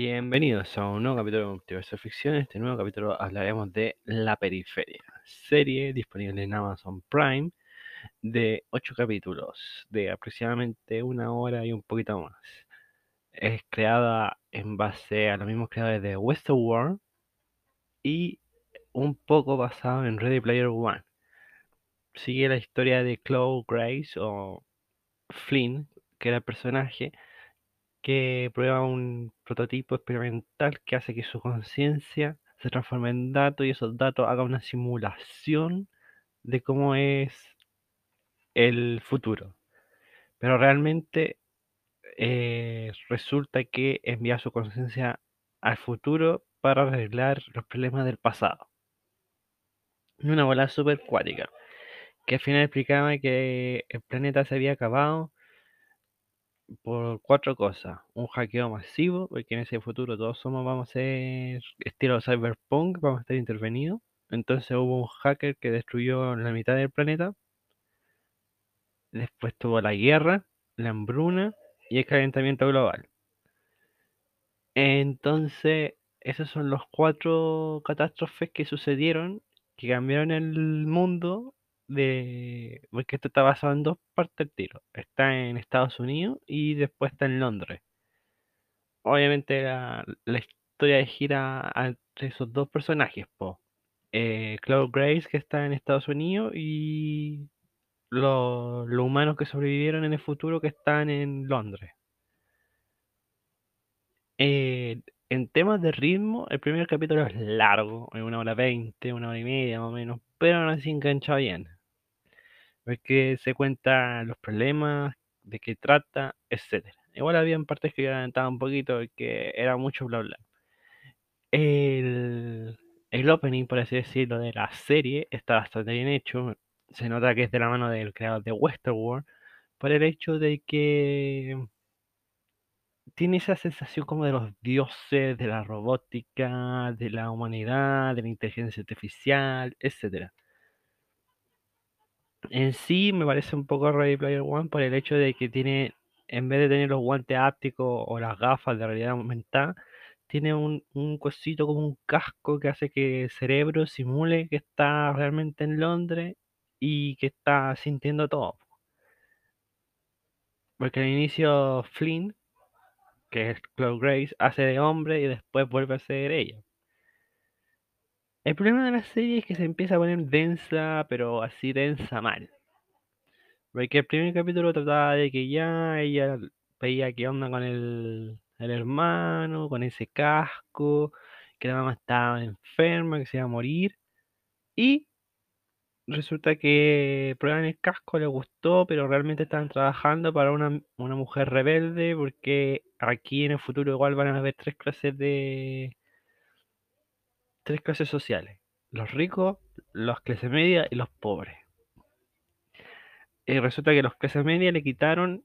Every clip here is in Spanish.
Bienvenidos a un nuevo capítulo de Multiverso Ficción. En este nuevo capítulo hablaremos de La Periferia, serie disponible en Amazon Prime de 8 capítulos de aproximadamente una hora y un poquito más. Es creada en base a los mismos creadores de Westworld y un poco basado en Ready Player One. Sigue la historia de Chloe Grace o Flynn, que era el personaje que prueba un prototipo experimental que hace que su conciencia se transforme en datos y esos datos hagan una simulación de cómo es el futuro. Pero realmente eh, resulta que envía su conciencia al futuro para arreglar los problemas del pasado. Una bola super cuática, que al final explicaba que el planeta se había acabado por cuatro cosas. Un hackeo masivo, porque en ese futuro todos somos, vamos a ser estilo cyberpunk, vamos a estar intervenidos. Entonces hubo un hacker que destruyó la mitad del planeta. Después tuvo la guerra, la hambruna y el calentamiento global. Entonces, esos son los cuatro catástrofes que sucedieron, que cambiaron el mundo de. Porque esto está basado en dos partes del tiro. Está en Estados Unidos y después está en Londres. Obviamente la, la historia gira entre esos dos personajes, po. Eh, Chloe Grace, que está en Estados Unidos, y los, los humanos que sobrevivieron en el futuro que están en Londres. Eh, en temas de ritmo, el primer capítulo es largo, una hora veinte, una hora y media más o menos, pero aún así engancha bien. Porque se cuentan los problemas, de qué trata, etcétera. Igual había partes que adelantaban un poquito, que era mucho bla bla. El, el opening, por así decirlo, de la serie está bastante bien hecho. Se nota que es de la mano del creador de Westworld, por el hecho de que tiene esa sensación como de los dioses, de la robótica, de la humanidad, de la inteligencia artificial, etcétera. En sí me parece un poco Ready Player One por el hecho de que tiene, en vez de tener los guantes ápticos o las gafas de realidad aumentada, tiene un, un cosito como un casco que hace que el cerebro simule que está realmente en Londres y que está sintiendo todo. Porque al inicio Flynn, que es Chloe Grace, hace de hombre y después vuelve a ser ella. El problema de la serie es que se empieza a poner densa, pero así densa mal. Porque el primer capítulo trataba de que ya ella veía qué onda con el, hermano, con ese casco, que la mamá estaba enferma, que se iba a morir. Y resulta que prueban el casco, les gustó, pero realmente estaban trabajando para una mujer rebelde, porque aquí en el futuro igual van a haber tres clases de, tres clases sociales, los ricos, las clases media y los pobres. Y resulta que los clases media le quitaron,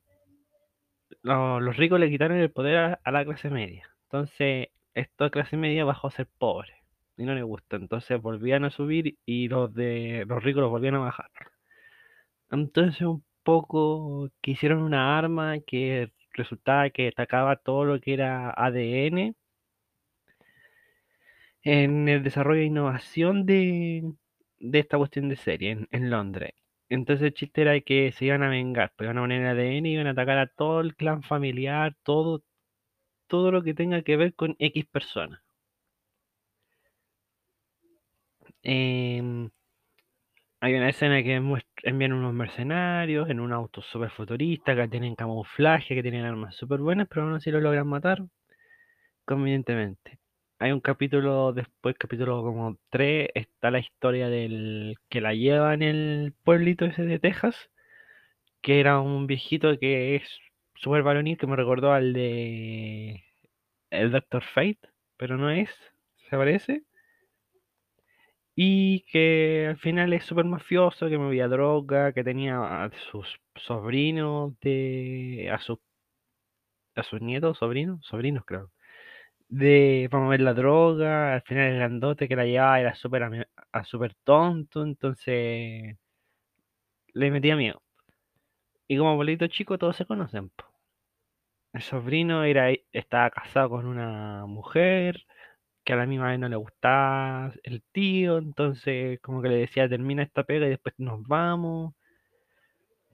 lo- los ricos le quitaron el poder a, la clase media. Entonces, esta clase media bajó a ser pobre y no le gusta. Entonces volvían a subir y los de los ricos los volvían a bajar. Entonces un poco que hicieron una arma que resultaba que atacaba todo lo que era ADN en el desarrollo e innovación de, de esta cuestión de serie en, Londres. Entonces el chiste era que se iban a vengar, pues iban a poner ADN y iban a atacar a todo el clan familiar, todo, todo lo que tenga que ver con X personas. Em, hay una escena que envían unos mercenarios en un auto super futurista, que tienen camuflaje, que tienen armas super buenas, pero aún así lo logran matar convenientemente. Hay un capítulo después, capítulo como 3, está la historia del que la lleva en el pueblito ese de Texas, que era un viejito que es súper varonil, que me recordó al de el Doctor Fate, pero no es, se parece. Y que al final es súper mafioso, que movía droga, que tenía a sus sobrinos de... a sus a sus nietos, sobrinos, sobrinos creo de promover la droga, al final el grandote que la llevaba era súper a súper tonto, entonces le metía miedo. Y como abuelito chico todos se conocen, po. El sobrino era, estaba casado con una mujer que a la misma vez no le gustaba el tío, entonces como que le decía termina esta pega y después nos vamos.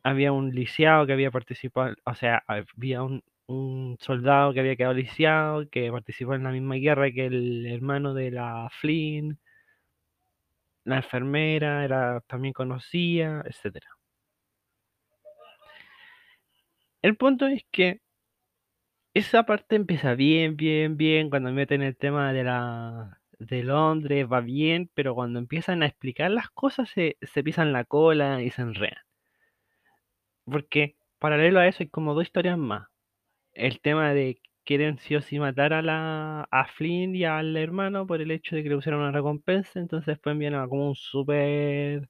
Había un lisiado que había participado, o sea, había un, un soldado que había quedado lisiado, que participó en la misma guerra que el hermano de la Flynn. La enfermera era también conocida, etcétera. El punto es que esa parte empieza bien, bien, bien. Cuando meten el tema de la de Londres va bien, pero cuando empiezan a explicar las cosas se, se pisan la cola y se enredan. Porque paralelo a eso hay como dos historias más. El tema de quieren sí o sí matar a la a Flynn y al hermano por el hecho de que le pusieron una recompensa, entonces después envían a como un super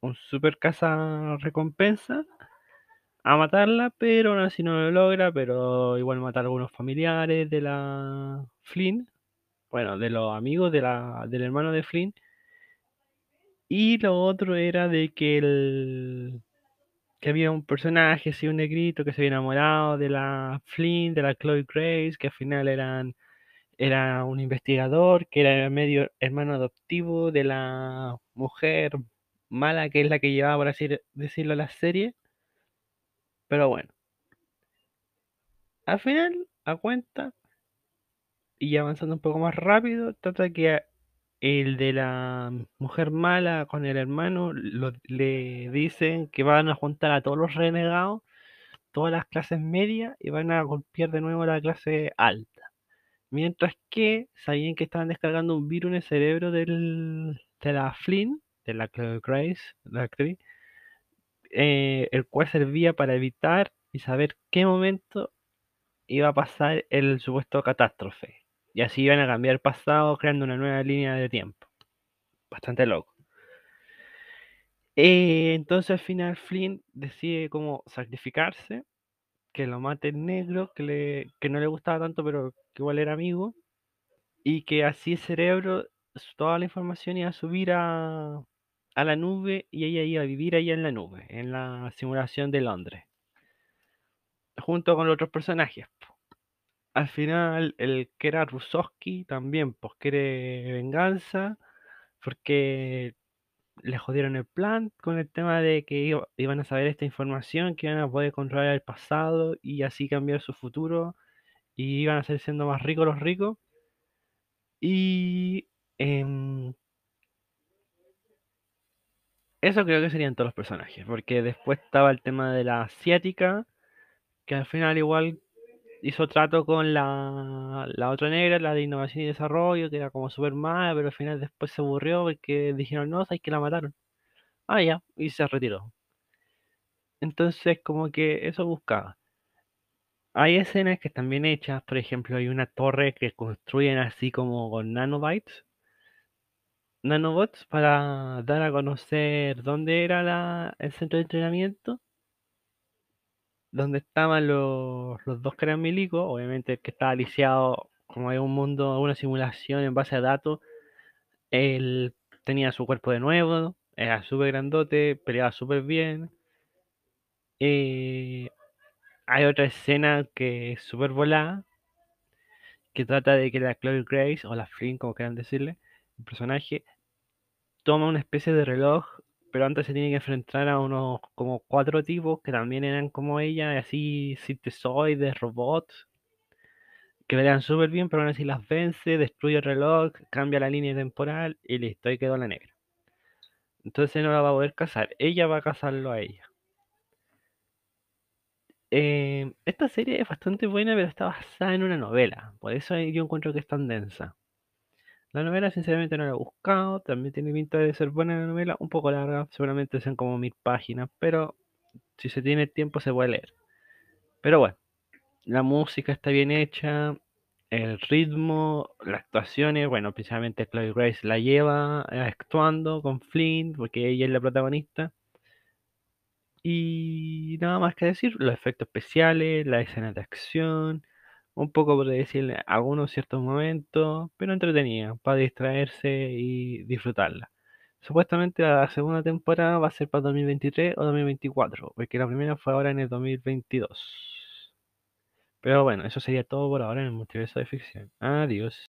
un super caza recompensa a matarla, pero aún así no lo logra, pero igual mata a algunos familiares de la Flynn, bueno, de los amigos de la, del hermano de Flynn. Y lo otro era de que el que había un personaje, así un negrito que se había enamorado de la Flynn, de la Chloe Grace, que al final eran era un investigador, que era medio hermano adoptivo de la mujer mala que es la que llevaba, por así decirlo, la serie. Pero bueno. Al final, a cuenta, y avanzando un poco más rápido, trata que el de la mujer mala con el hermano le dicen que van a juntar a todos los renegados, todas las clases medias, y van a golpear de nuevo a la clase alta. Mientras que sabían que estaban descargando un virus en el cerebro de la Flynn, de la Grace, la actriz, eh, el cual servía para evitar y saber qué momento iba a pasar el supuesto catástrofe. Y así iban a cambiar el pasado creando una nueva línea de tiempo. Bastante loco. Eh, entonces al final Flynn decide como sacrificarse, que lo mate el negro, que, le, que no le gustaba tanto, pero que igual era amigo, y que así el cerebro, toda la información iba a subir a, a la nube y ella iba a vivir allá en la nube, en la simulación de Londres, junto con los otros personajes. Al final, el que era Rusowski también, pues quiere venganza, porque le jodieron el plan con el tema de que iba- iban a saber esta información, que iban a poder controlar el pasado y así cambiar su futuro, y iban a ser siendo más ricos los ricos. Y em, eso creo que serían todos los personajes, porque después estaba el tema de la asiática, que al final igual hizo trato con la, la otra negra, la de innovación y desarrollo, que era como súper mala, pero al final después se aburrió porque dijeron, no, sabes que la mataron. Ah, ya, y se retiró. Entonces, como que eso buscaba. Hay escenas que están bien hechas, por ejemplo, hay una torre que construyen así como con nanobytes, nanobots, para dar a conocer dónde era la, el centro de entrenamiento, donde estaban los, los dos que eran milicos, obviamente que estaba lisiado, como es un mundo, una simulación en base a datos, él tenía su cuerpo de nuevo, era súper grandote, peleaba súper bien. Eh, hay otra escena que es súper volada, que trata de que la Chloe Grace, o la Flynn, como quieran decirle, el personaje, toma una especie de reloj, pero antes se tiene que enfrentar a unos como cuatro tipos que también eran como ella, así sintesoides, robots, que pelean súper bien, pero aún así las vence, destruye el reloj, cambia la línea temporal y listo, ahí quedó la negra. Entonces no la va a poder casar, ella va a casarlo a ella. Eh, esta serie es bastante buena, pero está basada en una novela, por eso yo encuentro que es tan densa. La novela sinceramente no la he buscado, también tiene pinta de ser buena la novela, un poco larga, seguramente sean como mil páginas, pero si se tiene tiempo se puede leer. Pero bueno, la música está bien hecha, el ritmo, las actuaciones, bueno, principalmente Chloe Grace la lleva eh, actuando con Flynn, porque ella es la protagonista. Y nada más que decir, los efectos especiales, la escena de acción, un poco por decirle algunos ciertos momentos, pero entretenida, para distraerse y disfrutarla. Supuestamente la segunda temporada va a ser para 2023 o 2024, porque la primera fue ahora en el 2022. Pero bueno, eso sería todo por ahora en el multiverso de ficción. Adiós.